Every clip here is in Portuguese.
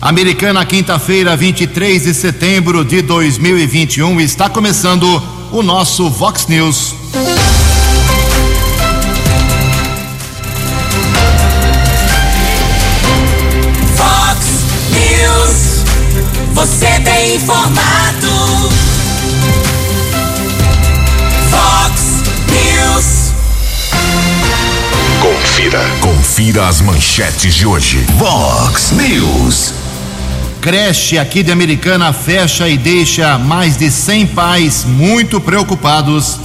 Americana, quinta-feira, 23 de setembro de 2021, está começando o nosso Vox News. Vox News, você tem informado. Vox News. Confira. Confira as manchetes de hoje. Vox News. Creche aqui de Americana fecha e deixa mais de 100 pais muito preocupados.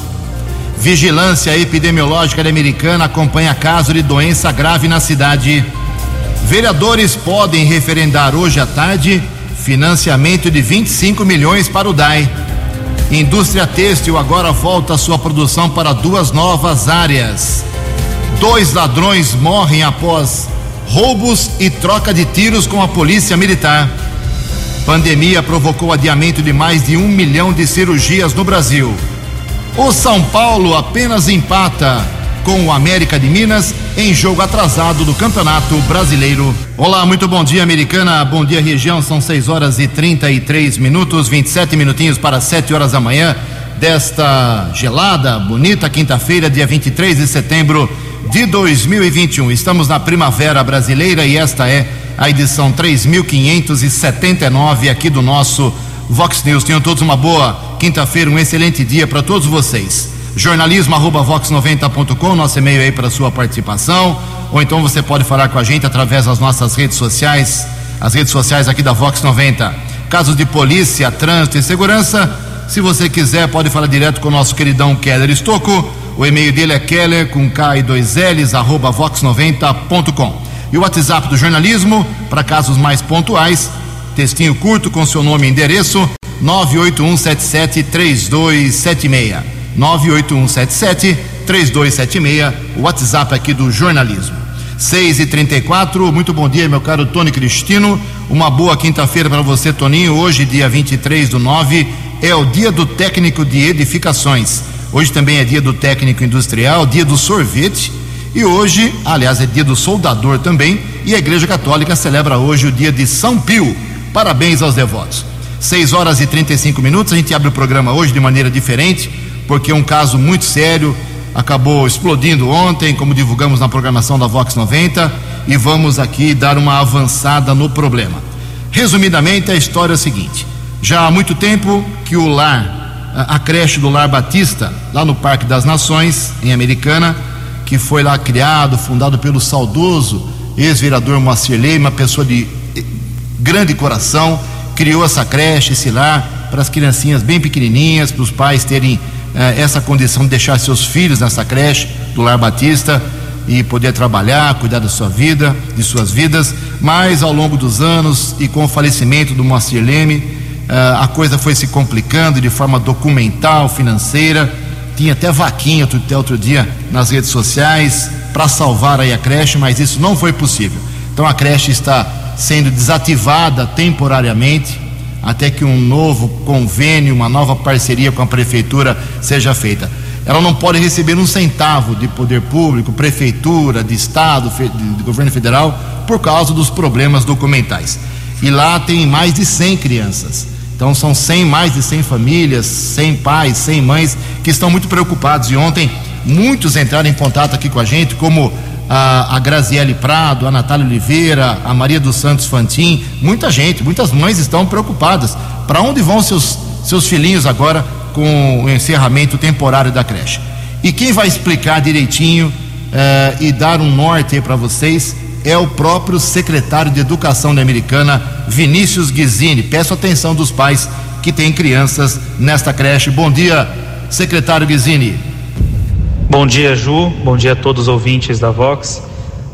Vigilância epidemiológica de Americana acompanha caso de doença grave na cidade. Vereadores podem referendar hoje à tarde financiamento de 25 milhões para o DAI. Indústria têxtil agora volta sua produção para duas novas áreas. Dois ladrões morrem após roubos e troca de tiros com a polícia militar. Pandemia provocou adiamento de mais de um milhão de cirurgias no Brasil. O São Paulo apenas empata com o América de Minas em jogo atrasado do Campeonato Brasileiro. Olá, muito bom dia, Americana. Bom dia, região. São 6 horas e 33 minutos, 27 minutinhos para 7 horas da manhã desta gelada, bonita quinta-feira, dia 23 de setembro de 2021. Estamos na primavera brasileira e esta é a edição 3579 aqui do nosso Vox News. Tenham todos uma boa quinta-feira, um excelente dia para todos vocês. Jornalismo arroba vox90.com, nosso e-mail aí para sua participação. Ou então você pode falar com a gente através das nossas redes sociais, as redes sociais aqui da Vox 90. Casos de polícia, trânsito e segurança. Se você quiser, pode falar direto com o nosso queridão Keller Estocco. O e-mail dele é keller com K e dois L's, arroba vox90.com. E o WhatsApp do jornalismo, para casos mais pontuais, textinho curto com seu nome e endereço, 981773276. 981773276, o WhatsApp aqui do jornalismo. 6 e 34 muito bom dia, meu caro Tony Cristino. Uma boa quinta-feira para você, Toninho. Hoje, dia 23 do 9, é o dia do técnico de edificações. Hoje também é dia do técnico industrial, dia do sorvete. E hoje, aliás, é dia do soldador também. E a Igreja Católica celebra hoje o dia de São Pio. Parabéns aos devotos. 6 horas e 35 minutos. A gente abre o programa hoje de maneira diferente, porque um caso muito sério acabou explodindo ontem, como divulgamos na programação da Vox 90, e vamos aqui dar uma avançada no problema. Resumidamente, a história é a seguinte: já há muito tempo que o lar, a creche do Lar Batista, lá no Parque das Nações, em Americana, que foi lá criado, fundado pelo saudoso ex-vereador Moacir Lei, uma pessoa de grande coração, criou essa creche, esse lar, para as criancinhas bem pequenininhas, para os pais terem eh, essa condição de deixar seus filhos nessa creche do Lar Batista e poder trabalhar, cuidar da sua vida, de suas vidas. Mas ao longo dos anos e com o falecimento do Moacir Leme, eh, a coisa foi se complicando de forma documental, financeira. Tinha até vaquinha até outro dia nas redes sociais para salvar aí a creche, mas isso não foi possível. Então a creche está sendo desativada temporariamente até que um novo convênio, uma nova parceria com a prefeitura seja feita. Ela não pode receber um centavo de poder público, prefeitura, de estado, de governo federal, por causa dos problemas documentais. E lá tem mais de 100 crianças. Então são 100, mais de 100 famílias, 100 pais, 100 mães que estão muito preocupados. E ontem muitos entraram em contato aqui com a gente, como a, a Graziele Prado, a Natália Oliveira, a Maria dos Santos Fantin, muita gente, muitas mães estão preocupadas. Para onde vão seus, seus filhinhos agora com o encerramento temporário da creche? E quem vai explicar direitinho eh, e dar um norte para vocês é o próprio secretário de Educação da Americana, Vinícius Guizini. Peço atenção dos pais que têm crianças nesta creche. Bom dia, secretário Guizini. Bom dia, Ju. Bom dia a todos os ouvintes da Vox.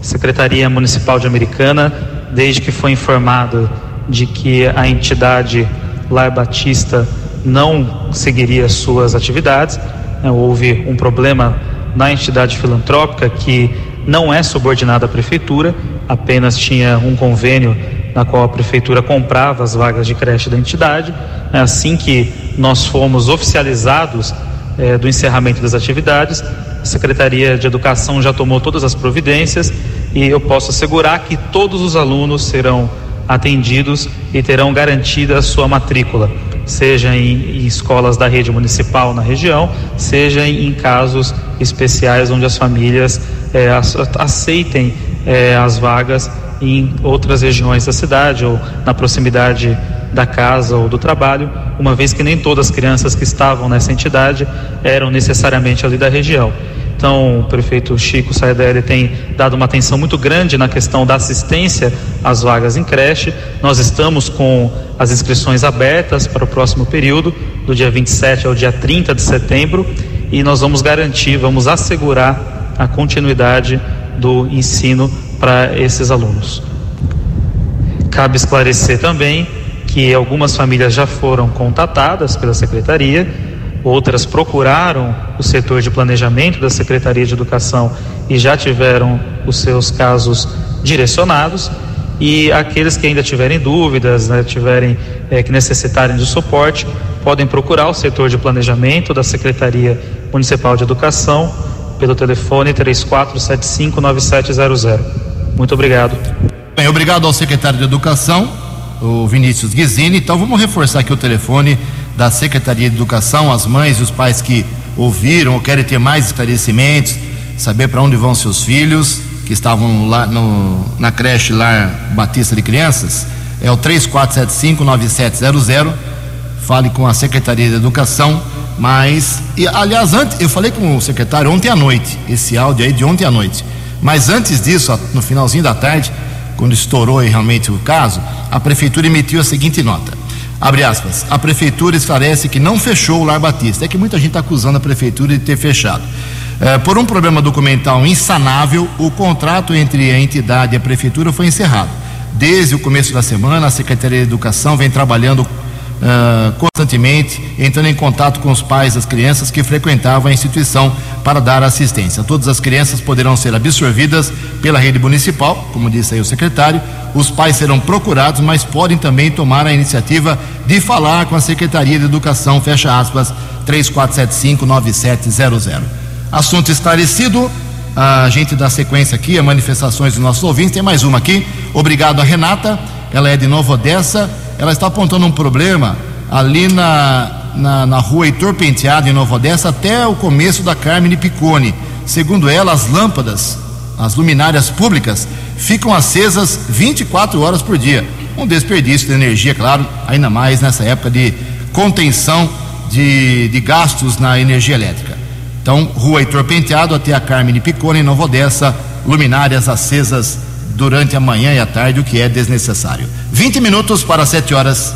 Secretaria Municipal de Americana, desde que foi informado de que a entidade Lar Batista não seguiria suas atividades, né, houve um problema na entidade filantrópica que não é subordinada à prefeitura, apenas tinha um convênio na qual a prefeitura comprava as vagas de creche da entidade. É assim que nós fomos oficializados é, do encerramento das atividades, a Secretaria de Educação já tomou todas as providências e eu posso assegurar que todos os alunos serão atendidos e terão garantida a sua matrícula, seja em, em escolas da rede municipal na região, seja em, em casos especiais onde as famílias é, aceitem é, as vagas em outras regiões da cidade ou na proximidade da casa ou do trabalho, uma vez que nem todas as crianças que estavam nessa entidade eram necessariamente ali da região. Então, o prefeito Chico Saedelli tem dado uma atenção muito grande na questão da assistência às vagas em creche. Nós estamos com as inscrições abertas para o próximo período, do dia 27 ao dia 30 de setembro, e nós vamos garantir, vamos assegurar a continuidade do ensino para esses alunos. Cabe esclarecer também que algumas famílias já foram contatadas pela secretaria, outras procuraram o setor de planejamento da Secretaria de Educação e já tiveram os seus casos direcionados. E aqueles que ainda tiverem dúvidas, né, tiverem é, que necessitarem de suporte, podem procurar o setor de planejamento da Secretaria Municipal de Educação pelo telefone 34759700. Muito obrigado. Bem, obrigado ao secretário de Educação, o Vinícius Guizini. Então vamos reforçar aqui o telefone da Secretaria de Educação, as mães e os pais que ouviram ou querem ter mais esclarecimentos, saber para onde vão seus filhos que estavam lá no, na creche lá Batista de Crianças, é o 34759700. Fale com a Secretaria de Educação mas, e, aliás, antes, eu falei com o secretário ontem à noite, esse áudio aí de ontem à noite. Mas antes disso, no finalzinho da tarde, quando estourou realmente o caso, a prefeitura emitiu a seguinte nota. Abre aspas. A prefeitura esclarece que não fechou o Lar Batista. É que muita gente está acusando a prefeitura de ter fechado. É, por um problema documental insanável, o contrato entre a entidade e a prefeitura foi encerrado. Desde o começo da semana, a Secretaria de Educação vem trabalhando uh, constantemente, entrando em contato com os pais das crianças que frequentavam a instituição para dar assistência. Todas as crianças poderão ser absorvidas pela rede municipal, como disse aí o secretário. Os pais serão procurados, mas podem também tomar a iniciativa de falar com a Secretaria de Educação, fecha aspas, 34759700. Assunto esclarecido. A gente dá sequência aqui a manifestações dos nossos ouvintes. Tem mais uma aqui. Obrigado a Renata. Ela é de Nova Odessa ela está apontando um problema ali na, na, na rua Heitor Penteado, em Nova Odessa, até o começo da Carmine Piccone. Segundo ela, as lâmpadas, as luminárias públicas, ficam acesas 24 horas por dia. Um desperdício de energia, claro, ainda mais nessa época de contenção de, de gastos na energia elétrica. Então, rua Heitor Penteado até a Carmine Piccone, em Nova Odessa, luminárias acesas durante a manhã e a tarde, o que é desnecessário. 20 minutos para 7 horas.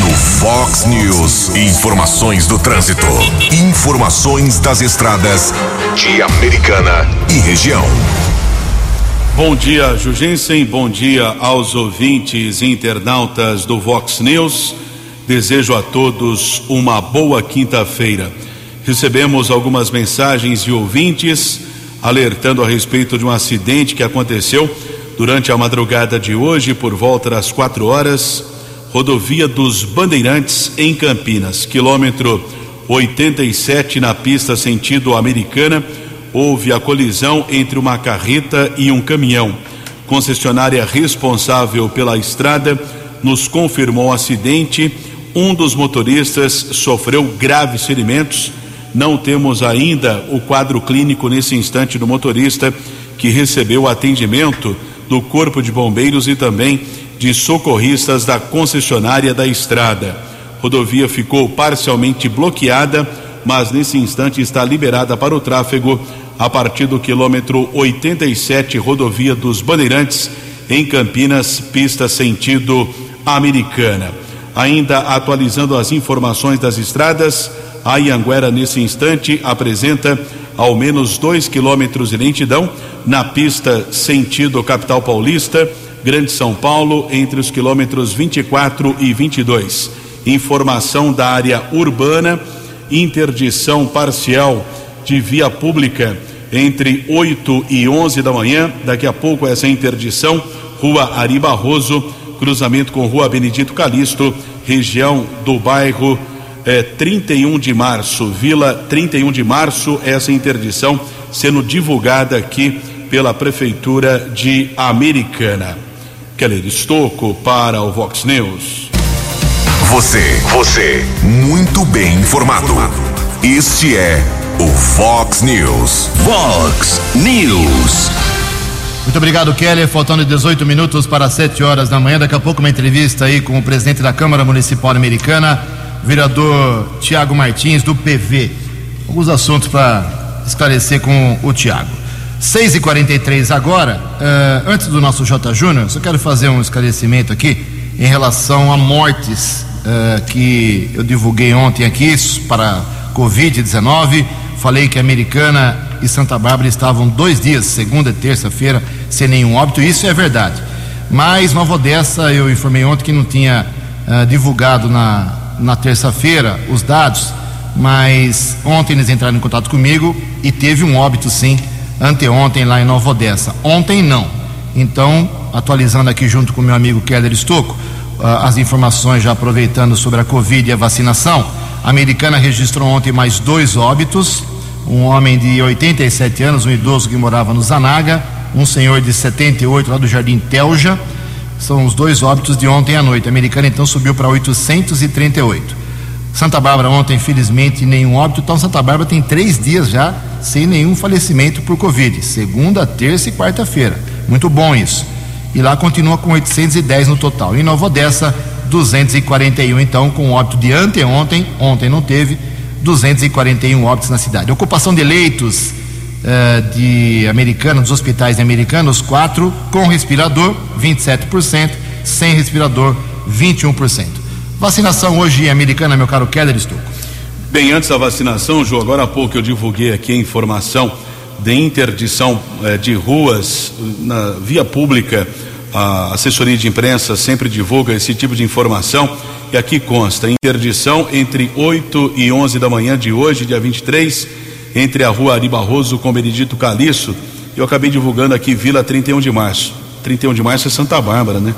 No Fox News, informações do trânsito, informações das estradas de Americana e região. Bom dia, Jugensen. Bom dia aos ouvintes e internautas do Vox News. Desejo a todos uma boa quinta-feira. Recebemos algumas mensagens de ouvintes alertando a respeito de um acidente que aconteceu durante a madrugada de hoje, por volta das quatro horas, rodovia dos Bandeirantes, em Campinas, quilômetro 87, na pista sentido americana, houve a colisão entre uma carreta e um caminhão. Concessionária responsável pela estrada nos confirmou o acidente. Um dos motoristas sofreu graves ferimentos não temos ainda o quadro clínico nesse instante do motorista que recebeu atendimento do Corpo de Bombeiros e também de socorristas da concessionária da estrada. Rodovia ficou parcialmente bloqueada, mas nesse instante está liberada para o tráfego a partir do quilômetro 87, rodovia dos Bandeirantes, em Campinas, pista sentido americana. Ainda atualizando as informações das estradas, a Ianguera, nesse instante, apresenta ao menos dois quilômetros de lentidão na pista sentido capital paulista, Grande São Paulo, entre os quilômetros 24 e 22. Informação da área urbana, interdição parcial de via pública entre 8 e 11 da manhã. Daqui a pouco, essa interdição, Rua Ari Barroso, cruzamento com Rua Benedito Calixto, região do bairro é, 31 de março, Vila 31 de março, essa interdição sendo divulgada aqui pela Prefeitura de Americana. Keller Estocco para o Vox News. Você, você, muito bem informado. Este é o Fox News. Fox News. Muito obrigado, Keller. Faltando 18 minutos para 7 horas da manhã. Daqui a pouco, uma entrevista aí com o presidente da Câmara Municipal Americana, vereador Tiago Martins, do PV. Alguns assuntos para esclarecer com o Tiago. 6 e 43 agora. Uh, antes do nosso J. Júnior, só quero fazer um esclarecimento aqui em relação a mortes uh, que eu divulguei ontem aqui para Covid-19. Falei que Americana e Santa Bárbara estavam dois dias, segunda e terça-feira, sem nenhum óbito. Isso é verdade. Mas Nova Odessa, eu informei ontem que não tinha uh, divulgado na, na terça-feira os dados, mas ontem eles entraram em contato comigo e teve um óbito sim, anteontem lá em Nova Odessa. Ontem não. Então, atualizando aqui junto com meu amigo Keller Estocco, uh, as informações já aproveitando sobre a Covid e a vacinação. A americana registrou ontem mais dois óbitos um homem de 87 anos, um idoso que morava no Zanaga, um senhor de 78 lá do Jardim Telja. São os dois óbitos de ontem à noite. A americana então subiu para 838. Santa Bárbara ontem, infelizmente, nenhum óbito. Então Santa Bárbara tem três dias já sem nenhum falecimento por Covid. Segunda, terça e quarta-feira. Muito bom isso. E lá continua com 810 no total. Em Nova Odessa, 241 então, com óbito de anteontem. Ontem não teve 241 óbitos na cidade. Ocupação de leitos uh, de americanos, dos hospitais americanos, 4 com respirador, 27%, sem respirador, 21%. Vacinação hoje em americana, meu caro Keller Estouco. Bem, antes da vacinação, João, agora há pouco eu divulguei aqui a informação de interdição eh, de ruas na via pública. A assessoria de imprensa sempre divulga esse tipo de informação e aqui consta interdição entre 8 e 11 da manhã de hoje, dia 23, entre a rua Ari Barroso com Benedito Caliço. Eu acabei divulgando aqui Vila 31 de Março. 31 de Março é Santa Bárbara, né?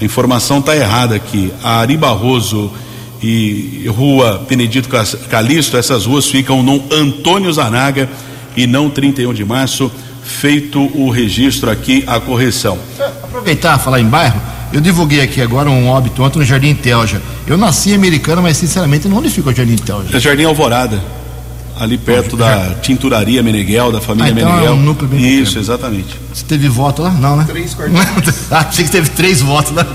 A informação está errada aqui. A Ari Barroso e Rua Benedito Calixto, essas ruas ficam no Antônio Zanaga e não 31 de março, feito o registro aqui, a correção. Aproveitar falar em bairro, eu divulguei aqui agora um óbito ontem no Jardim Telja. Eu nasci americano, mas sinceramente não onde fica o Jardim Telja? É Jardim Alvorada, ali perto da tinturaria Meneghel, da família Ah, então Meneghel. é um núcleo bem Isso, pequeno. exatamente. Você teve voto lá? Não, né? Três quartos. ah, achei que teve três votos lá.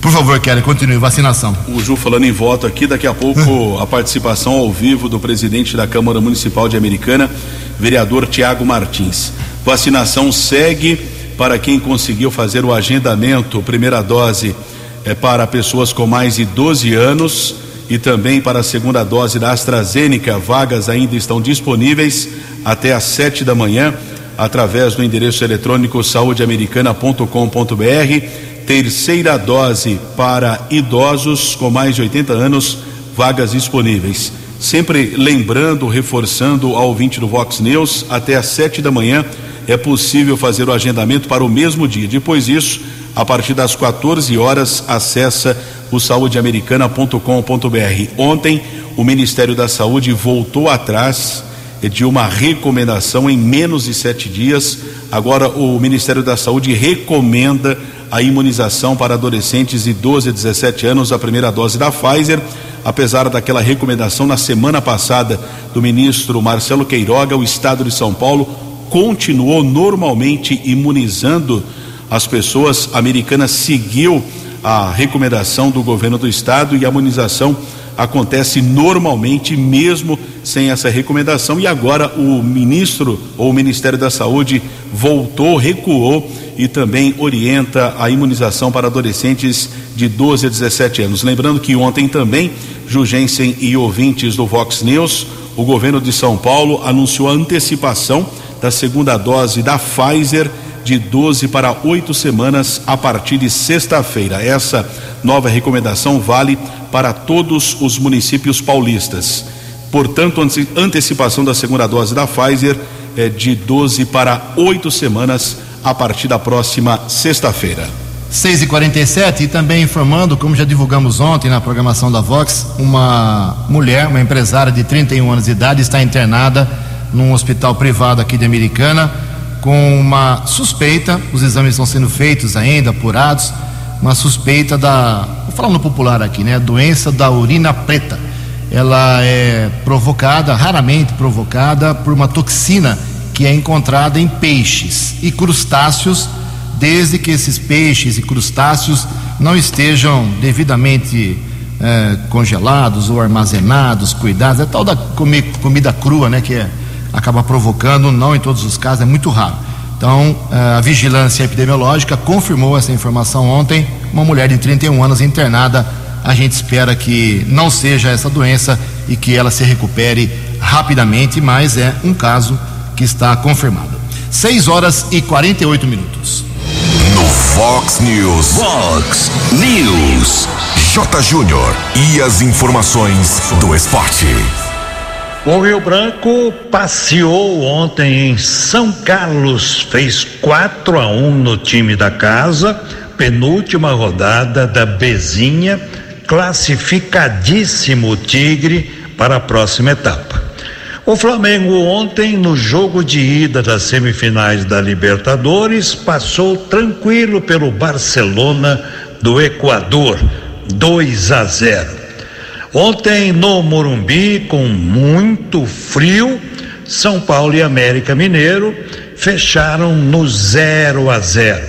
Por favor, Kelly, continue. Vacinação. O Ju falando em voto aqui, daqui a pouco a participação ao vivo do presidente da Câmara Municipal de Americana, vereador Tiago Martins. Vacinação segue para quem conseguiu fazer o agendamento, primeira dose é para pessoas com mais de 12 anos e também para a segunda dose da AstraZeneca. Vagas ainda estão disponíveis até às sete da manhã através do endereço eletrônico saudeamericana.com.br. Terceira dose para idosos com mais de 80 anos, vagas disponíveis. Sempre lembrando, reforçando ao ouvinte do Vox News, até às sete da manhã é possível fazer o agendamento para o mesmo dia. Depois disso, a partir das 14 horas, acessa o saudeamericana.com.br. Ontem, o Ministério da Saúde voltou atrás de uma recomendação em menos de sete dias. Agora, o Ministério da Saúde recomenda a imunização para adolescentes de 12 a 17 anos, a primeira dose da Pfizer. Apesar daquela recomendação na semana passada do ministro Marcelo Queiroga, o estado de São Paulo continuou normalmente imunizando as pessoas. A americana seguiu a recomendação do governo do estado e a imunização acontece normalmente mesmo sem essa recomendação e agora o ministro ou o Ministério da Saúde voltou, recuou e também orienta a imunização para adolescentes de 12 a 17 anos. Lembrando que ontem também, Jugensen e ouvintes do Vox News, o governo de São Paulo anunciou a antecipação da segunda dose da Pfizer de 12 para 8 semanas a partir de sexta-feira. Essa nova recomendação vale para todos os municípios paulistas. Portanto, ante- antecipação da segunda dose da Pfizer é de 12 para 8 semanas a partir da próxima sexta-feira. 6 e 47 e também informando, como já divulgamos ontem na programação da Vox, uma mulher, uma empresária de 31 anos de idade, está internada num hospital privado aqui de Americana com uma suspeita, os exames estão sendo feitos ainda, apurados, uma suspeita da, vou falar no popular aqui, né? Doença da urina preta. Ela é provocada, raramente provocada, por uma toxina que é encontrada em peixes e crustáceos, desde que esses peixes e crustáceos não estejam devidamente eh, congelados ou armazenados, cuidados. É tal da comi comida crua, né? Que é, acaba provocando, não em todos os casos, é muito raro. Então, eh, a vigilância epidemiológica confirmou essa informação ontem. Uma mulher de 31 anos internada. A gente espera que não seja essa doença e que ela se recupere rapidamente, mas é um caso que está confirmado. 6 horas e 48 minutos. No Fox News. Fox News. J. Júnior. E as informações do esporte. O Rio Branco passeou ontem em São Carlos, fez 4 a 1 no time da casa, penúltima rodada da Bezinha, classificadíssimo Tigre para a próxima etapa. O Flamengo ontem, no jogo de ida das semifinais da Libertadores, passou tranquilo pelo Barcelona do Equador, 2 a 0. Ontem no Morumbi, com muito frio, São Paulo e América Mineiro fecharam no 0 a 0.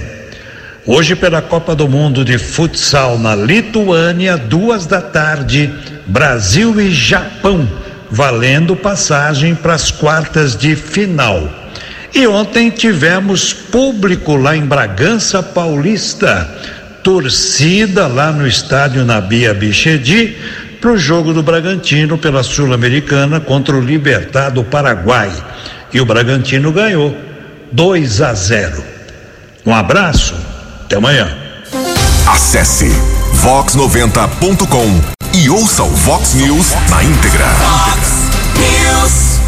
Hoje, pela Copa do Mundo de Futsal na Lituânia, duas da tarde, Brasil e Japão, valendo passagem para as quartas de final. E ontem tivemos público lá em Bragança Paulista, torcida lá no estádio Nabia Bichedi para o jogo do Bragantino pela Sul-Americana contra o Libertar do Paraguai. E o Bragantino ganhou 2 a 0. Um abraço, até amanhã. Acesse vox90.com e ouça o Vox News na íntegra. News.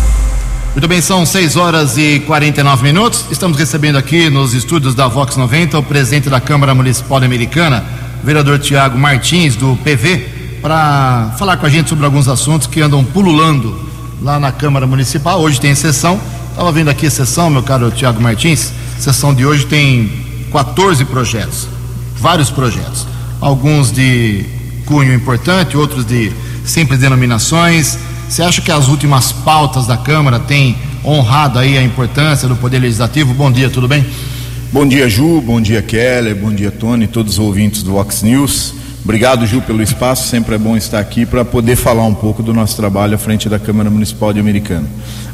Muito bem, são 6 horas e 49 minutos. Estamos recebendo aqui nos estúdios da Vox 90 o presidente da Câmara Municipal Americana, vereador Tiago Martins, do PV, para falar com a gente sobre alguns assuntos que andam pululando lá na Câmara Municipal. Hoje tem sessão. Estava vendo aqui a sessão, meu caro Tiago Martins. Sessão de hoje tem 14 projetos, vários projetos. Alguns de cunho importante, outros de simples denominações. Você acha que as últimas pautas da Câmara têm honrado aí a importância do Poder Legislativo? Bom dia, tudo bem? Bom dia, Ju. Bom dia, Keller. Bom dia, Tony. Todos os ouvintes do Vox News. Obrigado, Ju, pelo espaço. Sempre é bom estar aqui para poder falar um pouco do nosso trabalho à frente da Câmara Municipal de Americana.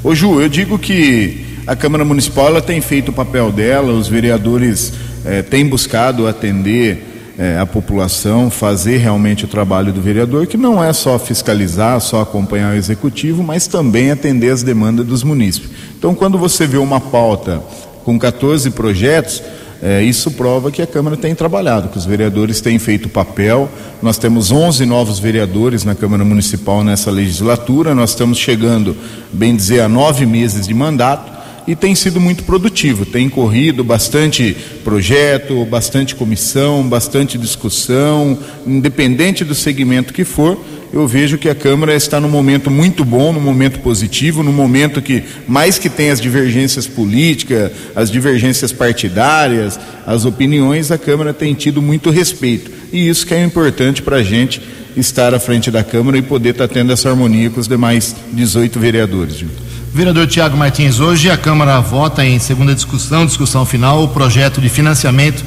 Ô, Ju, eu digo que a Câmara Municipal tem feito o papel dela, os vereadores eh, têm buscado atender eh, a população, fazer realmente o trabalho do vereador, que não é só fiscalizar, só acompanhar o executivo, mas também atender as demandas dos munícipes. Então, quando você vê uma pauta com 14 projetos, é, isso prova que a Câmara tem trabalhado, que os vereadores têm feito papel. Nós temos 11 novos vereadores na Câmara Municipal nessa legislatura. Nós estamos chegando, bem dizer, a nove meses de mandato e tem sido muito produtivo. Tem corrido bastante projeto, bastante comissão, bastante discussão, independente do segmento que for. Eu vejo que a Câmara está num momento muito bom, num momento positivo, num momento que, mais que tem as divergências políticas, as divergências partidárias, as opiniões, a Câmara tem tido muito respeito. E isso que é importante para a gente estar à frente da Câmara e poder estar tendo essa harmonia com os demais 18 vereadores. Vereador Tiago Martins, hoje a Câmara vota em segunda discussão, discussão final, o projeto de financiamento,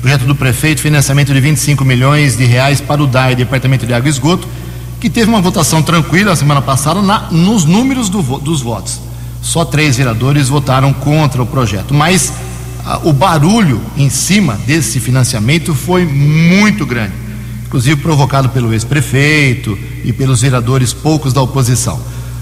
projeto do prefeito, financiamento de 25 milhões de reais para o DAE, Departamento de Água e Esgoto, que teve uma votação tranquila a semana passada na, nos números do, dos votos. Só três vereadores votaram contra o projeto, mas ah, o barulho em cima desse financiamento foi muito grande, inclusive provocado pelo ex-prefeito e pelos vereadores poucos da oposição.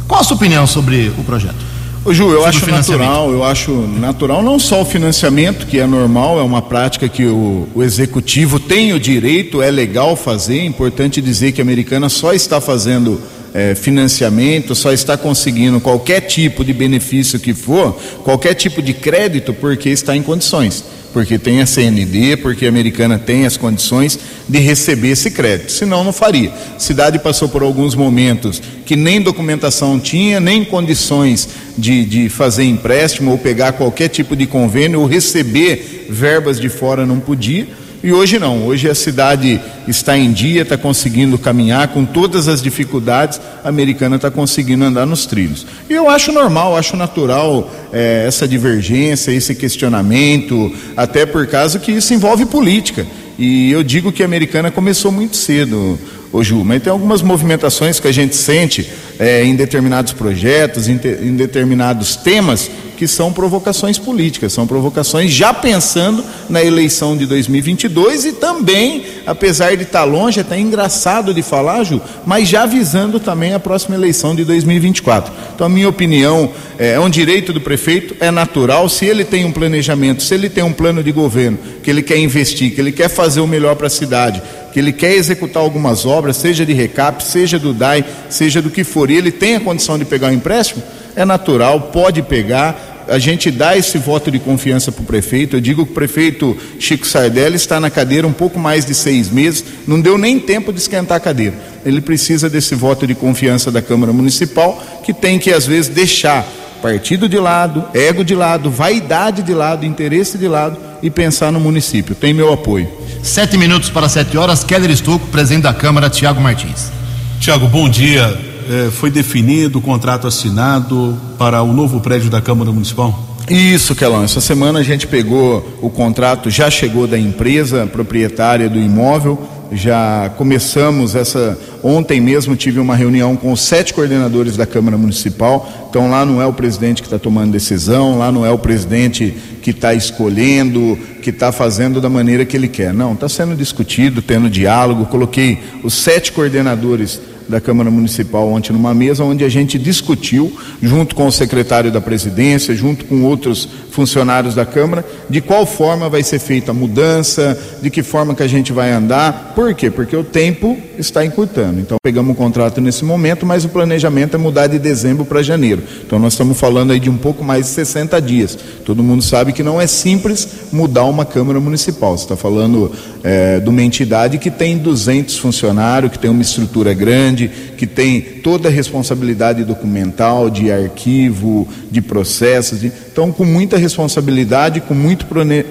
Qual a sua opinião sobre o projeto? Ô Ju, eu acho natural, eu acho natural não só o financiamento, que é normal, é uma prática que o, o executivo tem o direito, é legal fazer, é importante dizer que a americana só está fazendo é, financiamento, só está conseguindo qualquer tipo de benefício que for, qualquer tipo de crédito, porque está em condições. Porque tem a CND, porque a americana tem as condições de receber esse crédito, senão não faria. A cidade passou por alguns momentos que nem documentação tinha, nem condições de, de fazer empréstimo ou pegar qualquer tipo de convênio ou receber verbas de fora não podia e hoje não, hoje a cidade está em dia, está conseguindo caminhar com todas as dificuldades, a americana está conseguindo andar nos trilhos. E eu acho normal, acho natural é, essa divergência, esse questionamento, até por causa que isso envolve política. E eu digo que a americana começou muito cedo, ô Ju, mas tem algumas movimentações que a gente sente é, em determinados projetos, em, te, em determinados temas, que são provocações políticas, são provocações já pensando na eleição de 2022 e também, apesar de estar longe, é até engraçado de falar, Ju, mas já visando também a próxima eleição de 2024. Então, a minha opinião é, é um direito do prefeito, é natural, se ele tem um planejamento, se ele tem um plano de governo, que ele quer investir, que ele quer fazer o melhor para a cidade, que ele quer executar algumas obras, seja de recap, seja do DAI, seja do que for, e ele tem a condição de pegar o um empréstimo, é natural, pode pegar, a gente dá esse voto de confiança para o prefeito. Eu digo que o prefeito Chico Sardelli está na cadeira um pouco mais de seis meses, não deu nem tempo de esquentar a cadeira. Ele precisa desse voto de confiança da Câmara Municipal, que tem que, às vezes, deixar partido de lado, ego de lado, vaidade de lado, interesse de lado e pensar no município. Tem meu apoio. Sete minutos para sete horas. Keller Estouco, presidente da Câmara, Tiago Martins. Tiago, bom dia eh, foi definido o contrato assinado para o novo prédio da Câmara Municipal? Isso, Kelão. Essa semana a gente pegou o contrato, já chegou da empresa proprietária do imóvel, já começamos essa. Ontem mesmo tive uma reunião com os sete coordenadores da Câmara Municipal. Então lá não é o presidente que está tomando decisão, lá não é o presidente que está escolhendo, que está fazendo da maneira que ele quer. Não, está sendo discutido, tendo diálogo. Coloquei os sete coordenadores da Câmara Municipal ontem numa mesa onde a gente discutiu, junto com o secretário da presidência, junto com outros funcionários da Câmara, de qual forma vai ser feita a mudança, de que forma que a gente vai andar. Por quê? Porque o tempo está encurtando. Então pegamos um contrato nesse momento, mas o planejamento é mudar de dezembro para janeiro. Então nós estamos falando aí de um pouco mais de 60 dias. Todo mundo sabe que não é simples mudar uma Câmara Municipal. Você está falando é, de uma entidade que tem 200 funcionários, que tem uma estrutura grande que tem toda a responsabilidade documental, de arquivo, de processos. De... Então, com muita responsabilidade, com muito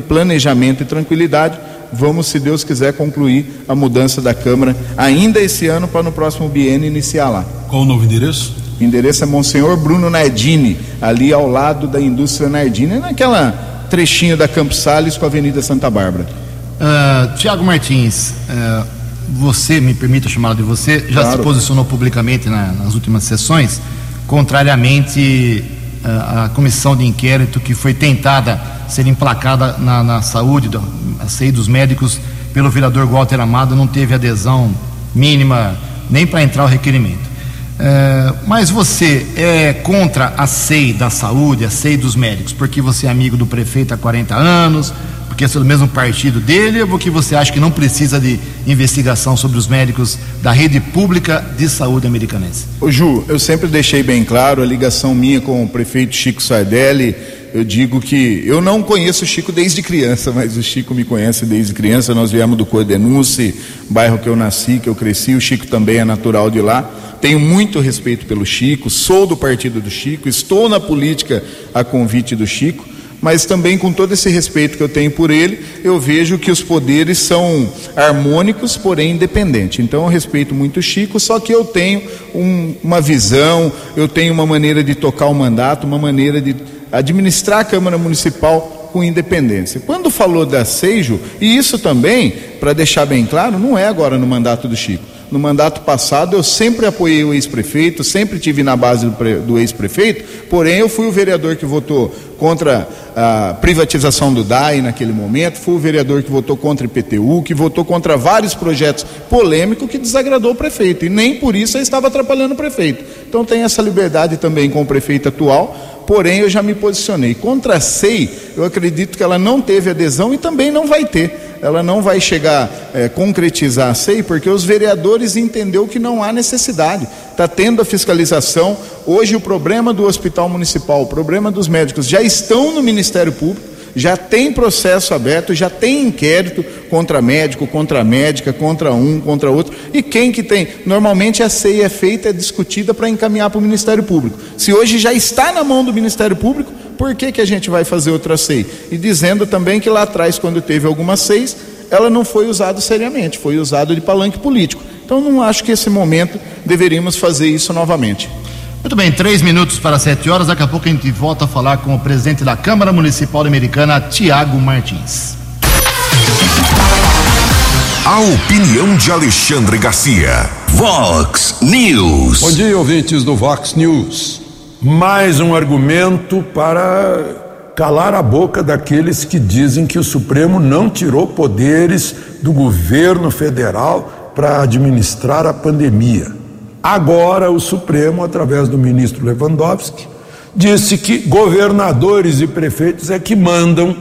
planejamento e tranquilidade, vamos, se Deus quiser, concluir a mudança da Câmara ainda esse ano para no próximo biênio iniciar lá. Qual o novo endereço? O endereço é Monsenhor Bruno Nardini, ali ao lado da indústria Nardini, naquela trechinho da Campos Sales com a Avenida Santa Bárbara. Uh, ah, Tiago Martins, uh, você, me permita chamá-lo de você, já claro. se posicionou publicamente na, nas últimas sessões, contrariamente à comissão de inquérito que foi tentada ser emplacada na, na saúde, do, a saúde dos médicos pelo vereador Walter Amado, não teve adesão mínima nem para entrar o requerimento. É, mas você é contra a SEI da saúde, a SEI dos médicos, porque você é amigo do prefeito há 40 anos, porque é do mesmo partido dele, ou porque você acha que não precisa de investigação sobre os médicos da rede pública de saúde americanense? Ô Ju, eu sempre deixei bem claro a ligação minha com o prefeito Chico Sardelli. Eu digo que eu não conheço o Chico desde criança, mas o Chico me conhece desde criança. Nós viemos do Cordenúncio, bairro que eu nasci, que eu cresci. O Chico também é natural de lá. Tenho muito respeito pelo Chico, sou do partido do Chico, estou na política a convite do Chico mas também com todo esse respeito que eu tenho por ele, eu vejo que os poderes são harmônicos, porém independentes. Então eu respeito muito o Chico, só que eu tenho um, uma visão, eu tenho uma maneira de tocar o mandato, uma maneira de administrar a Câmara Municipal com independência. Quando falou da Seijo, e isso também, para deixar bem claro, não é agora no mandato do Chico no mandato passado eu sempre apoiei o ex-prefeito, sempre tive na base do, do ex-prefeito, porém eu fui o vereador que votou contra a privatização do DAI naquele momento, fui o vereador que votou contra o IPTU, que votou contra vários projetos polêmicos que desagradou o prefeito, e nem por isso eu estava atrapalhando o prefeito. Então tem essa liberdade também com o prefeito atual, porém eu já me posicionei. Contra a SEI, eu acredito que ela não teve adesão e também não vai ter ela não vai chegar é, concretizar a SEI porque os vereadores entendeu que não há necessidade. Está tendo a fiscalização. Hoje o problema do hospital municipal, o problema dos médicos já estão no Ministério Público já tem processo aberto, já tem inquérito contra médico, contra médica, contra um, contra outro. E quem que tem? Normalmente a CEI é feita, é discutida para encaminhar para o Ministério Público. Se hoje já está na mão do Ministério Público, por que, que a gente vai fazer outra CEI? E dizendo também que lá atrás, quando teve algumas CEIs, ela não foi usada seriamente, foi usada de palanque político. Então não acho que esse momento deveríamos fazer isso novamente. Muito bem, três minutos para sete horas. Daqui a pouco a gente volta a falar com o presidente da Câmara Municipal Americana, Tiago Martins. A opinião de Alexandre Garcia. Vox News. Bom dia, ouvintes do Vox News. Mais um argumento para calar a boca daqueles que dizem que o Supremo não tirou poderes do governo federal para administrar a pandemia. Agora, o Supremo, através do ministro Lewandowski, disse que governadores e prefeitos é que mandam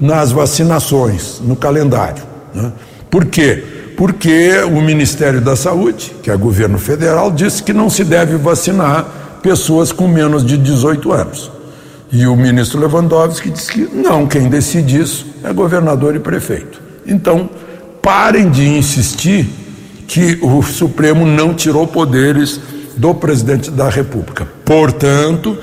nas vacinações, no calendário. Né? Por quê? Porque o Ministério da Saúde, que é governo federal, disse que não se deve vacinar pessoas com menos de 18 anos. E o ministro Lewandowski disse que não, quem decide isso é governador e prefeito. Então, parem de insistir que o Supremo não tirou poderes do presidente da República. Portanto,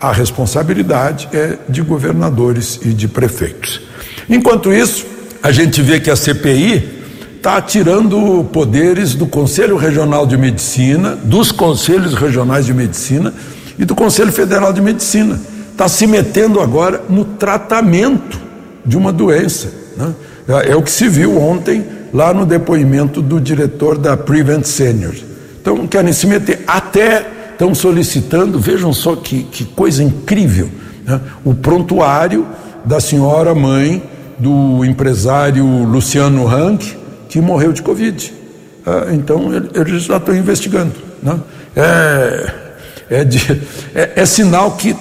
a responsabilidade é de governadores e de prefeitos. Enquanto isso, a gente vê que a CPI está tirando poderes do Conselho Regional de Medicina, dos Conselhos Regionais de Medicina e do Conselho Federal de Medicina. Está se metendo agora no tratamento de uma doença. Né? É, é o que se viu ontem lá no depoimento do diretor da Prevent Senior. Então, querem se meter. Até estão solicitando, vejam só que, que coisa incrível, né? o prontuário da senhora mãe do empresário Luciano Rank, que morreu de Covid. Ah, então, eles já estão investigando. Né? É, é, de, é, é sinal que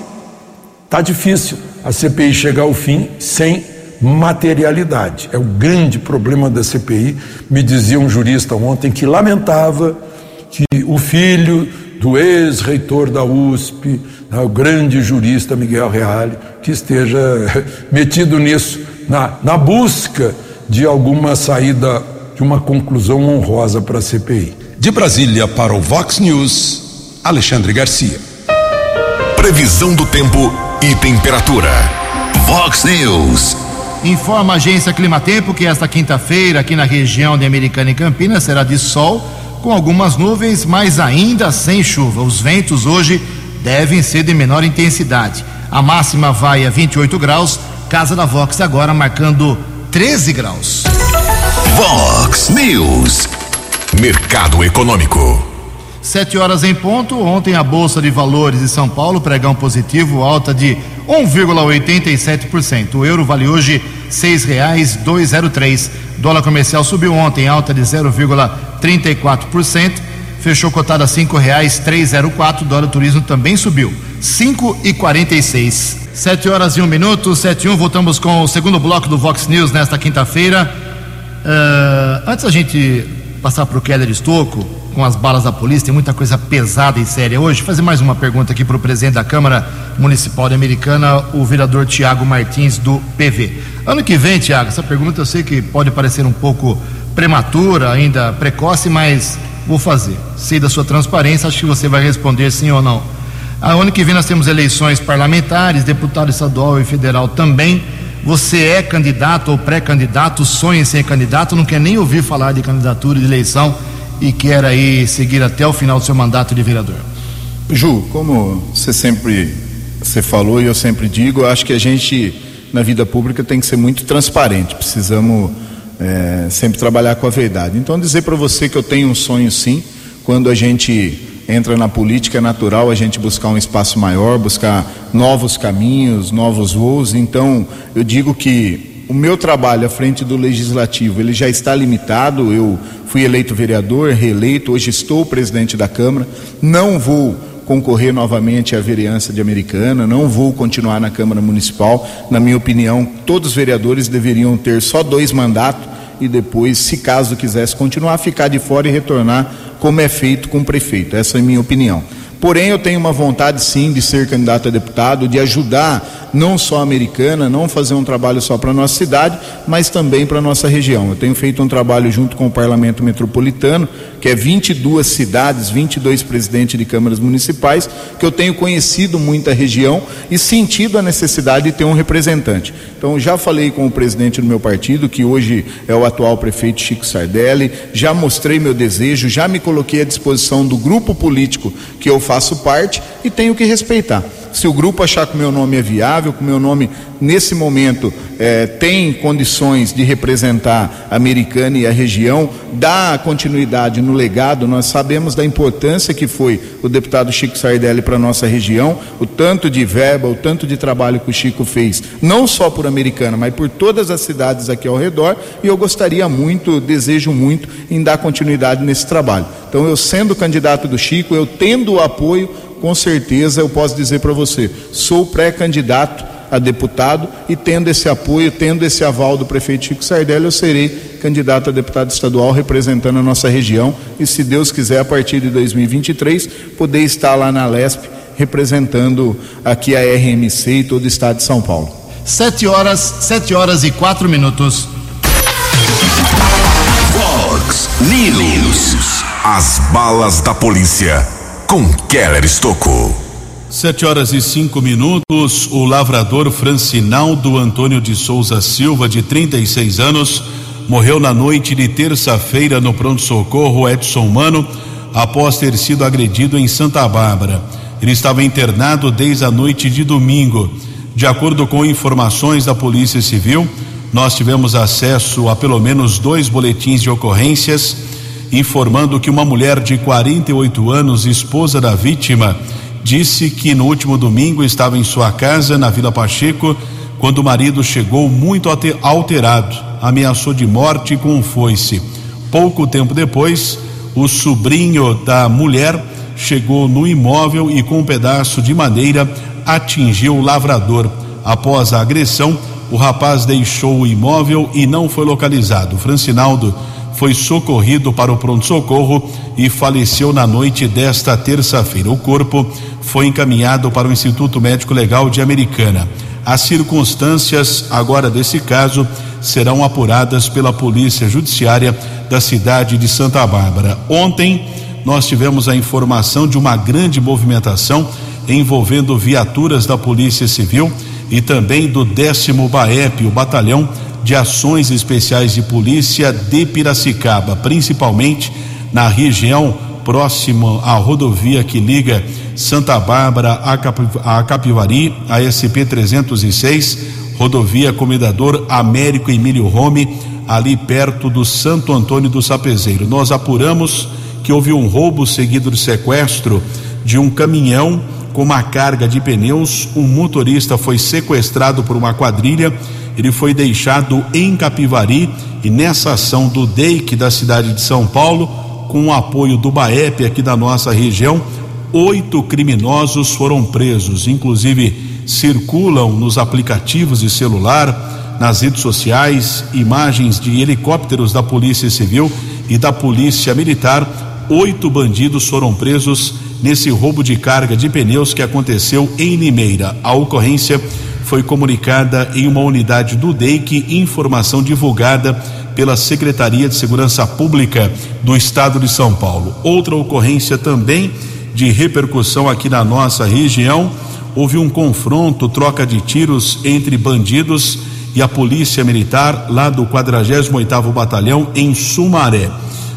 está difícil a CPI chegar ao fim sem materialidade. É o grande problema da CPI. Me dizia um jurista ontem que lamentava que o filho do ex-reitor da USP, né, o grande jurista Miguel Reale, que esteja metido nisso, na, na busca de alguma saída, de uma conclusão honrosa para a CPI. De Brasília para o Vox News, Alexandre Garcia. Previsão do tempo e temperatura. Vox News. Informa a agência Climatempo que esta quinta-feira, aqui na região de Americana e Campinas, será de sol, com algumas nuvens, mas ainda sem chuva. Os ventos hoje devem ser de menor intensidade. A máxima vai a 28 graus, Casa da Vox agora marcando 13 graus. Vox News. Mercado Econômico. Sete horas em ponto. Ontem a Bolsa de Valores de São Paulo pregão positivo, alta de 1,87%. O euro vale hoje seis reais dois zero três. Dólar comercial subiu ontem, alta de 0,34%. Fechou cotado a cinco reais três zero quatro. Dólar turismo também subiu, cinco e quarenta e seis. Sete horas e um minuto, sete e um. Voltamos com o segundo bloco do Vox News nesta quinta-feira. Uh, antes a gente passar para o Keller Estocco, com as balas da polícia, tem muita coisa pesada e séria hoje. Fazer mais uma pergunta aqui para o presidente da Câmara Municipal de Americana, o vereador Tiago Martins, do PV. Ano que vem, Tiago, essa pergunta eu sei que pode parecer um pouco prematura, ainda precoce, mas vou fazer. Sei da sua transparência, acho que você vai responder sim ou não. A ano que vem nós temos eleições parlamentares, deputado estadual e federal também. Você é candidato ou pré-candidato, sonha em ser candidato, não quer nem ouvir falar de candidatura de eleição e quer aí seguir até o final do seu mandato de vereador? Ju, como você sempre você falou e eu sempre digo, eu acho que a gente na vida pública tem que ser muito transparente. Precisamos é, sempre trabalhar com a verdade. Então dizer para você que eu tenho um sonho sim, quando a gente entra na política é natural a gente buscar um espaço maior, buscar novos caminhos, novos voos. Então eu digo que o meu trabalho à frente do legislativo ele já está limitado. Eu fui eleito vereador, reeleito, hoje estou presidente da Câmara. Não vou concorrer novamente à vereança de Americana, não vou continuar na Câmara Municipal. Na minha opinião, todos os vereadores deveriam ter só dois mandatos e depois, se caso quisesse continuar, ficar de fora e retornar como é feito com o prefeito. Essa é a minha opinião. Porém, eu tenho uma vontade sim de ser candidato a deputado, de ajudar não só americana, não fazer um trabalho só para a nossa cidade, mas também para a nossa região. Eu tenho feito um trabalho junto com o Parlamento Metropolitano, que é 22 cidades, 22 presidentes de câmaras municipais, que eu tenho conhecido muito a região e sentido a necessidade de ter um representante. Então, já falei com o presidente do meu partido, que hoje é o atual prefeito Chico Sardelli, já mostrei meu desejo, já me coloquei à disposição do grupo político que eu faço parte e tenho que respeitar. Se o grupo achar que o meu nome é viável, que o meu nome, nesse momento, eh, tem condições de representar a Americana e a região, dar continuidade no legado, nós sabemos da importância que foi o deputado Chico Sardelli para a nossa região, o tanto de verba, o tanto de trabalho que o Chico fez, não só por Americana, mas por todas as cidades aqui ao redor, e eu gostaria muito, desejo muito, em dar continuidade nesse trabalho. Então, eu sendo candidato do Chico, eu tendo o apoio com certeza eu posso dizer para você, sou pré-candidato a deputado e tendo esse apoio, tendo esse aval do prefeito Chico Sardelli, eu serei candidato a deputado estadual representando a nossa região e se Deus quiser a partir de 2023 poder estar lá na Lesp representando aqui a RMC e todo o estado de São Paulo. Sete horas, sete horas e quatro minutos. Fox News. As balas da polícia com Keller Estocou. Sete horas e cinco minutos. O lavrador Francinaldo Antônio de Souza Silva, de 36 anos, morreu na noite de terça-feira no pronto-socorro Edson Mano, após ter sido agredido em Santa Bárbara. Ele estava internado desde a noite de domingo. De acordo com informações da Polícia Civil, nós tivemos acesso a pelo menos dois boletins de ocorrências informando que uma mulher de 48 anos, esposa da vítima, disse que no último domingo estava em sua casa, na Vila Pacheco, quando o marido chegou muito alterado, ameaçou de morte com um foice. Pouco tempo depois, o sobrinho da mulher chegou no imóvel e, com um pedaço de madeira, atingiu o lavrador. Após a agressão, o rapaz deixou o imóvel e não foi localizado. Francinaldo foi socorrido para o pronto-socorro e faleceu na noite desta terça-feira. O corpo foi encaminhado para o Instituto Médico Legal de Americana. As circunstâncias agora desse caso serão apuradas pela Polícia Judiciária da cidade de Santa Bárbara. Ontem nós tivemos a informação de uma grande movimentação envolvendo viaturas da Polícia Civil e também do décimo BAEP, o batalhão de ações especiais de polícia de Piracicaba, principalmente na região próxima à rodovia que liga Santa Bárbara a Capivari, a SP 306, rodovia Comendador Américo Emílio Rome, ali perto do Santo Antônio do Sapezeiro. Nós apuramos que houve um roubo seguido de sequestro de um caminhão com uma carga de pneus. Um motorista foi sequestrado por uma quadrilha ele foi deixado em Capivari e nessa ação do DEIC da cidade de São Paulo, com o apoio do BAEP aqui da nossa região, oito criminosos foram presos, inclusive circulam nos aplicativos de celular, nas redes sociais, imagens de helicópteros da Polícia Civil e da Polícia Militar. Oito bandidos foram presos nesse roubo de carga de pneus que aconteceu em Limeira. A ocorrência foi comunicada em uma unidade do DEIC, informação divulgada pela Secretaria de Segurança Pública do Estado de São Paulo. Outra ocorrência também de repercussão aqui na nossa região, houve um confronto, troca de tiros entre bandidos e a Polícia Militar lá do 48º Batalhão em Sumaré.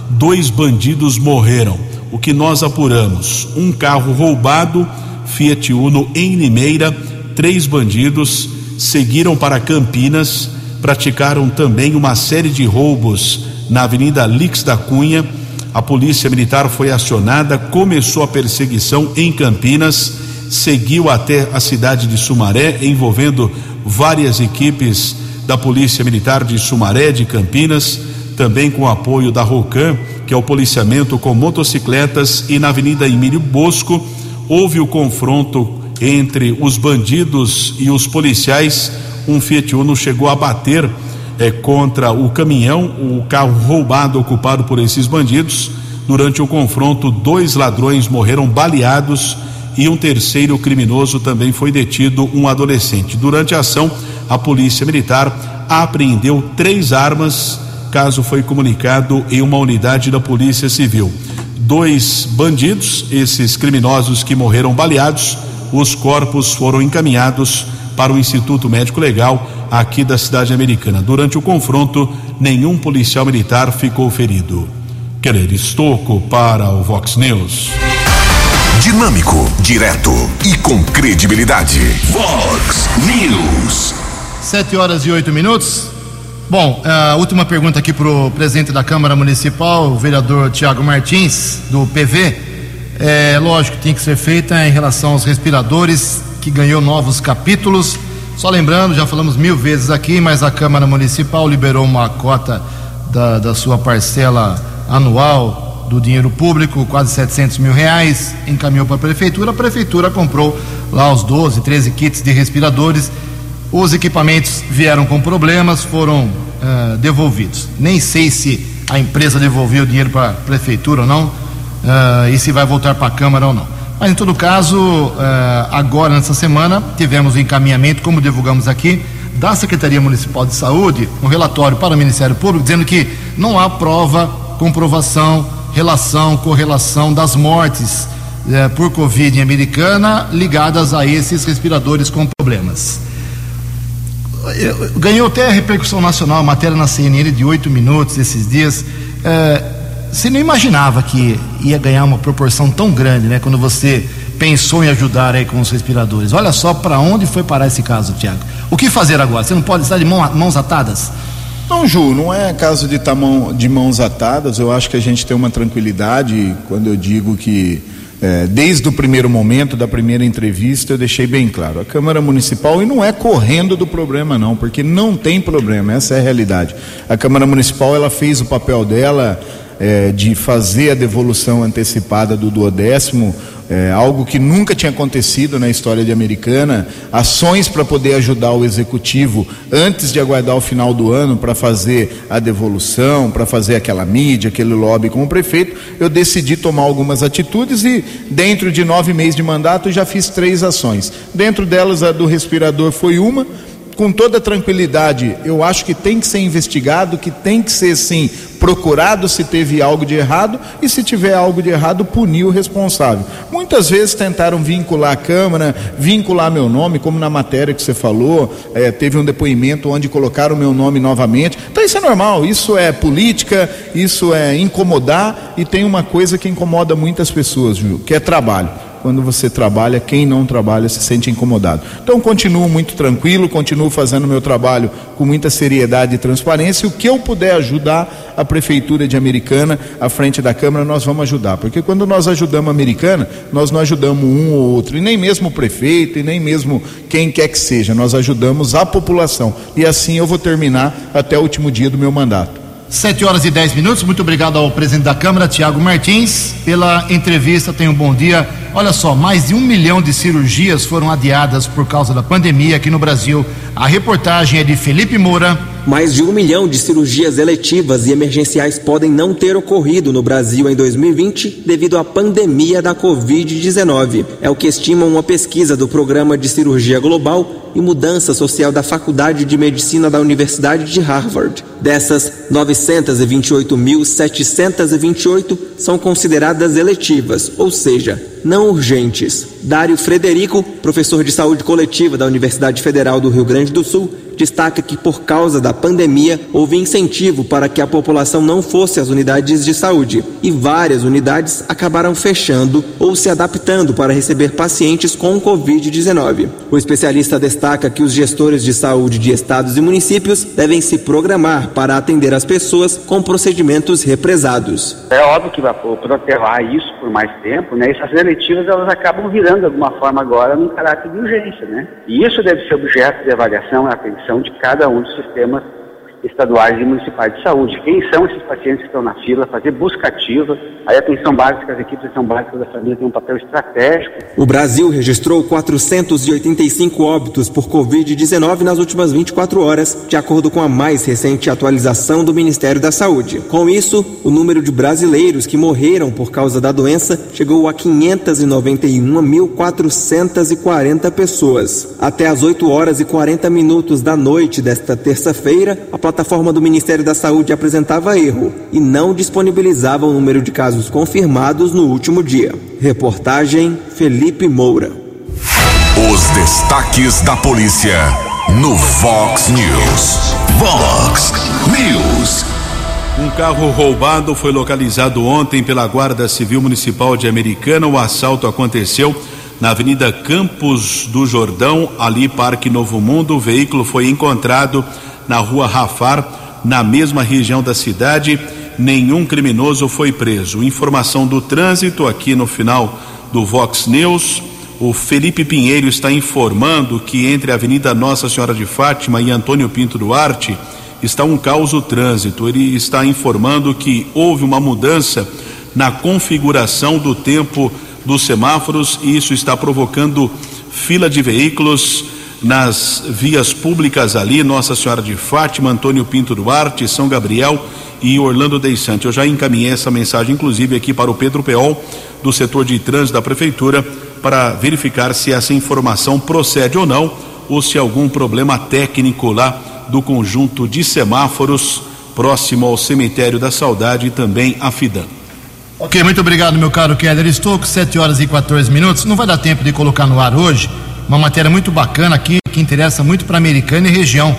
Dois bandidos morreram. O que nós apuramos? Um carro roubado, Fiat Uno em Limeira, três bandidos seguiram para Campinas, praticaram também uma série de roubos na Avenida Lix da Cunha. A Polícia Militar foi acionada, começou a perseguição em Campinas, seguiu até a cidade de Sumaré, envolvendo várias equipes da Polícia Militar de Sumaré, de Campinas, também com apoio da ROCAM, que é o policiamento com motocicletas, e na Avenida Emílio Bosco houve o confronto entre os bandidos e os policiais. Um Fiat Uno chegou a bater é, contra o caminhão, o carro roubado ocupado por esses bandidos. Durante o confronto, dois ladrões morreram baleados e um terceiro criminoso também foi detido, um adolescente. Durante a ação, a Polícia Militar apreendeu três armas. Caso foi comunicado em uma unidade da Polícia Civil. Dois bandidos, esses criminosos que morreram baleados, os corpos foram encaminhados para o Instituto Médico Legal aqui da cidade americana. Durante o confronto, nenhum policial militar ficou ferido. Querer Estocco para o Vox News. Dinâmico, direto e com credibilidade. Vox News. Sete horas e oito minutos. Bom, a última pergunta aqui para o presidente da Câmara Municipal, o vereador Tiago Martins, do PV. É lógico tem que ser feita em relação aos respiradores, que ganhou novos capítulos. Só lembrando, já falamos mil vezes aqui, mas a Câmara Municipal liberou uma cota da, da sua parcela anual do dinheiro público, quase 700 mil reais, encaminhou para a prefeitura. A prefeitura comprou lá os 12, 13 kits de respiradores. Os equipamentos vieram com problemas, foram uh, devolvidos. Nem sei se a empresa devolveu o dinheiro para a prefeitura ou não, uh, e se vai voltar para a Câmara ou não. Mas, em todo caso, uh, agora, nessa semana, tivemos o encaminhamento, como divulgamos aqui, da Secretaria Municipal de Saúde, um relatório para o Ministério Público, dizendo que não há prova, comprovação, relação, correlação das mortes uh, por Covid em Americana ligadas a esses respiradores com problemas. Ganhou até repercussão nacional, a matéria na CNN de oito minutos esses dias. Uh, você não imaginava que ia ganhar uma proporção tão grande, né? Quando você pensou em ajudar aí com os respiradores. Olha só para onde foi parar esse caso, Tiago. O que fazer agora? Você não pode estar de mão, mãos atadas? Não, Ju, não é caso de estar mão, de mãos atadas. Eu acho que a gente tem uma tranquilidade quando eu digo que é, desde o primeiro momento da primeira entrevista eu deixei bem claro. A Câmara Municipal, e não é correndo do problema não, porque não tem problema, essa é a realidade. A Câmara Municipal ela fez o papel dela é, de fazer a devolução antecipada do duodécimo, é, algo que nunca tinha acontecido na história de Americana, ações para poder ajudar o executivo antes de aguardar o final do ano para fazer a devolução, para fazer aquela mídia, aquele lobby com o prefeito, eu decidi tomar algumas atitudes e dentro de nove meses de mandato já fiz três ações. Dentro delas a do respirador foi uma com toda tranquilidade, eu acho que tem que ser investigado, que tem que ser sim procurado se teve algo de errado e se tiver algo de errado, punir o responsável. Muitas vezes tentaram vincular a Câmara, vincular meu nome, como na matéria que você falou, é, teve um depoimento onde colocaram meu nome novamente. Então isso é normal, isso é política, isso é incomodar e tem uma coisa que incomoda muitas pessoas, Ju, que é trabalho quando você trabalha, quem não trabalha se sente incomodado. Então, continuo muito tranquilo, continuo fazendo meu trabalho com muita seriedade e transparência. O que eu puder ajudar a Prefeitura de Americana, à frente da Câmara, nós vamos ajudar. Porque quando nós ajudamos a Americana, nós não ajudamos um ou outro, e nem mesmo o prefeito, e nem mesmo quem quer que seja, nós ajudamos a população. E assim eu vou terminar até o último dia do meu mandato. Sete horas e dez minutos. Muito obrigado ao presidente da Câmara, Tiago Martins, pela entrevista. Tenha um bom dia. Olha só, mais de um milhão de cirurgias foram adiadas por causa da pandemia aqui no Brasil. A reportagem é de Felipe Moura. Mais de um milhão de cirurgias eletivas e emergenciais podem não ter ocorrido no Brasil em 2020 devido à pandemia da Covid-19. É o que estima uma pesquisa do Programa de Cirurgia Global e Mudança Social da Faculdade de Medicina da Universidade de Harvard. Dessas, 928.728 são consideradas eletivas, ou seja, não urgentes. Dário Frederico, professor de saúde coletiva da Universidade Federal do Rio Grande do Sul, destaca que por causa da pandemia houve incentivo para que a população não fosse às unidades de saúde e várias unidades acabaram fechando ou se adaptando para receber pacientes com Covid-19. O especialista destaca que os gestores de saúde de estados e municípios devem se programar para atender as pessoas com procedimentos represados. É óbvio que vai protelar isso por mais tempo, né? Essas eletivas elas acabam virando de alguma forma agora num caráter de urgência, né? E isso deve ser objeto de avaliação e atenção de cada um dos sistemas estaduais e municipais de saúde. Quem são esses pacientes que estão na fila, fazer busca ativa, aí a atenção básica, as equipes de atenção básica da família têm um papel estratégico. O Brasil registrou 485 óbitos por Covid-19 nas últimas 24 horas, de acordo com a mais recente atualização do Ministério da Saúde. Com isso, o número de brasileiros que morreram por causa da doença chegou a 591.440 pessoas. Até às 8 horas e 40 minutos da noite desta terça-feira, a plataforma do Ministério da Saúde apresentava erro e não disponibilizava o número de casos confirmados no último dia. Reportagem Felipe Moura. Os destaques da polícia no Vox News. Vox News. Um carro roubado foi localizado ontem pela Guarda Civil Municipal de Americana. O assalto aconteceu na Avenida Campos do Jordão, ali Parque Novo Mundo. O veículo foi encontrado na rua Rafar, na mesma região da cidade. Nenhum criminoso foi preso. Informação do trânsito aqui no final do Vox News. O Felipe Pinheiro está informando que entre a Avenida Nossa Senhora de Fátima e Antônio Pinto Duarte está um caos o trânsito. Ele está informando que houve uma mudança na configuração do tempo dos semáforos e isso está provocando fila de veículos nas vias públicas ali, Nossa Senhora de Fátima, Antônio Pinto Duarte, São Gabriel e Orlando Deissante. Eu já encaminhei essa mensagem, inclusive, aqui para o Pedro Peol, do setor de trânsito da Prefeitura, para verificar se essa informação procede ou não, ou se algum problema técnico lá do conjunto de semáforos próximo ao Cemitério da Saudade e também a Fidan. Ok, muito obrigado, meu caro Keller. Estou com 7 horas e 14 minutos. Não vai dar tempo de colocar no ar hoje uma matéria muito bacana aqui, que interessa muito para a Americana e região,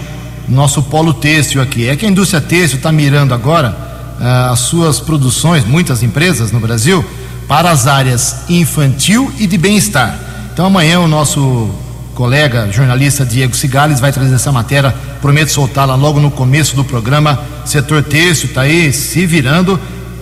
nosso polo têxtil aqui. É que a indústria têxtil está mirando agora ah, as suas produções, muitas empresas no Brasil, para as áreas infantil e de bem-estar. Então amanhã o nosso colega jornalista Diego Cigales vai trazer essa matéria, prometo soltá-la logo no começo do programa. Setor têxtil está aí se virando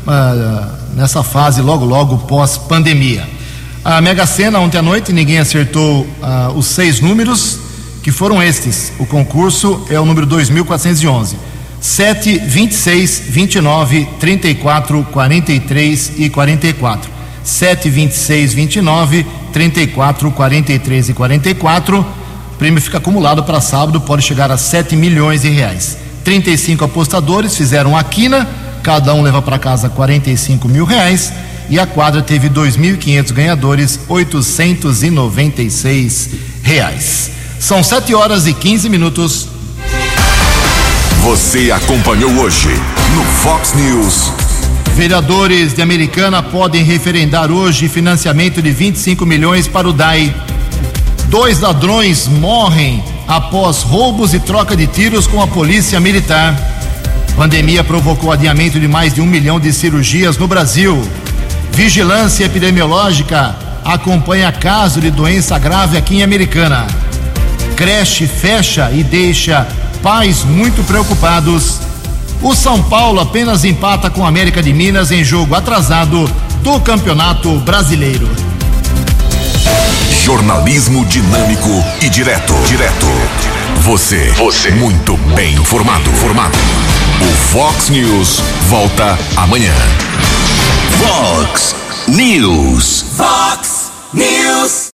ah, nessa fase logo logo pós-pandemia. A Mega Sena ontem à noite ninguém acertou ah, os seis números que foram estes. O concurso é o número 2411. 7, 26, 29, 34, 43 e 44. 7, 26, 29, 34, 43 e 44. O prêmio fica acumulado para sábado, pode chegar a 7 milhões de reais. 35 apostadores fizeram a quina, cada um leva para casa 45 mil reais. E a quadra teve 2.500 ganhadores, 896 reais. São 7 horas e 15 minutos. Você acompanhou hoje no Fox News. Vereadores de Americana podem referendar hoje financiamento de 25 milhões para o DAI. Dois ladrões morrem após roubos e troca de tiros com a polícia militar. Pandemia provocou adiamento de mais de um milhão de cirurgias no Brasil. Vigilância epidemiológica acompanha caso de doença grave aqui em Americana. Creche fecha e deixa pais muito preocupados. O São Paulo apenas empata com a América de Minas em jogo atrasado do Campeonato Brasileiro. Jornalismo dinâmico e direto. Direto. Você. Você. Muito bem informado. Formado. O Fox News volta amanhã. Fox News. Fox News.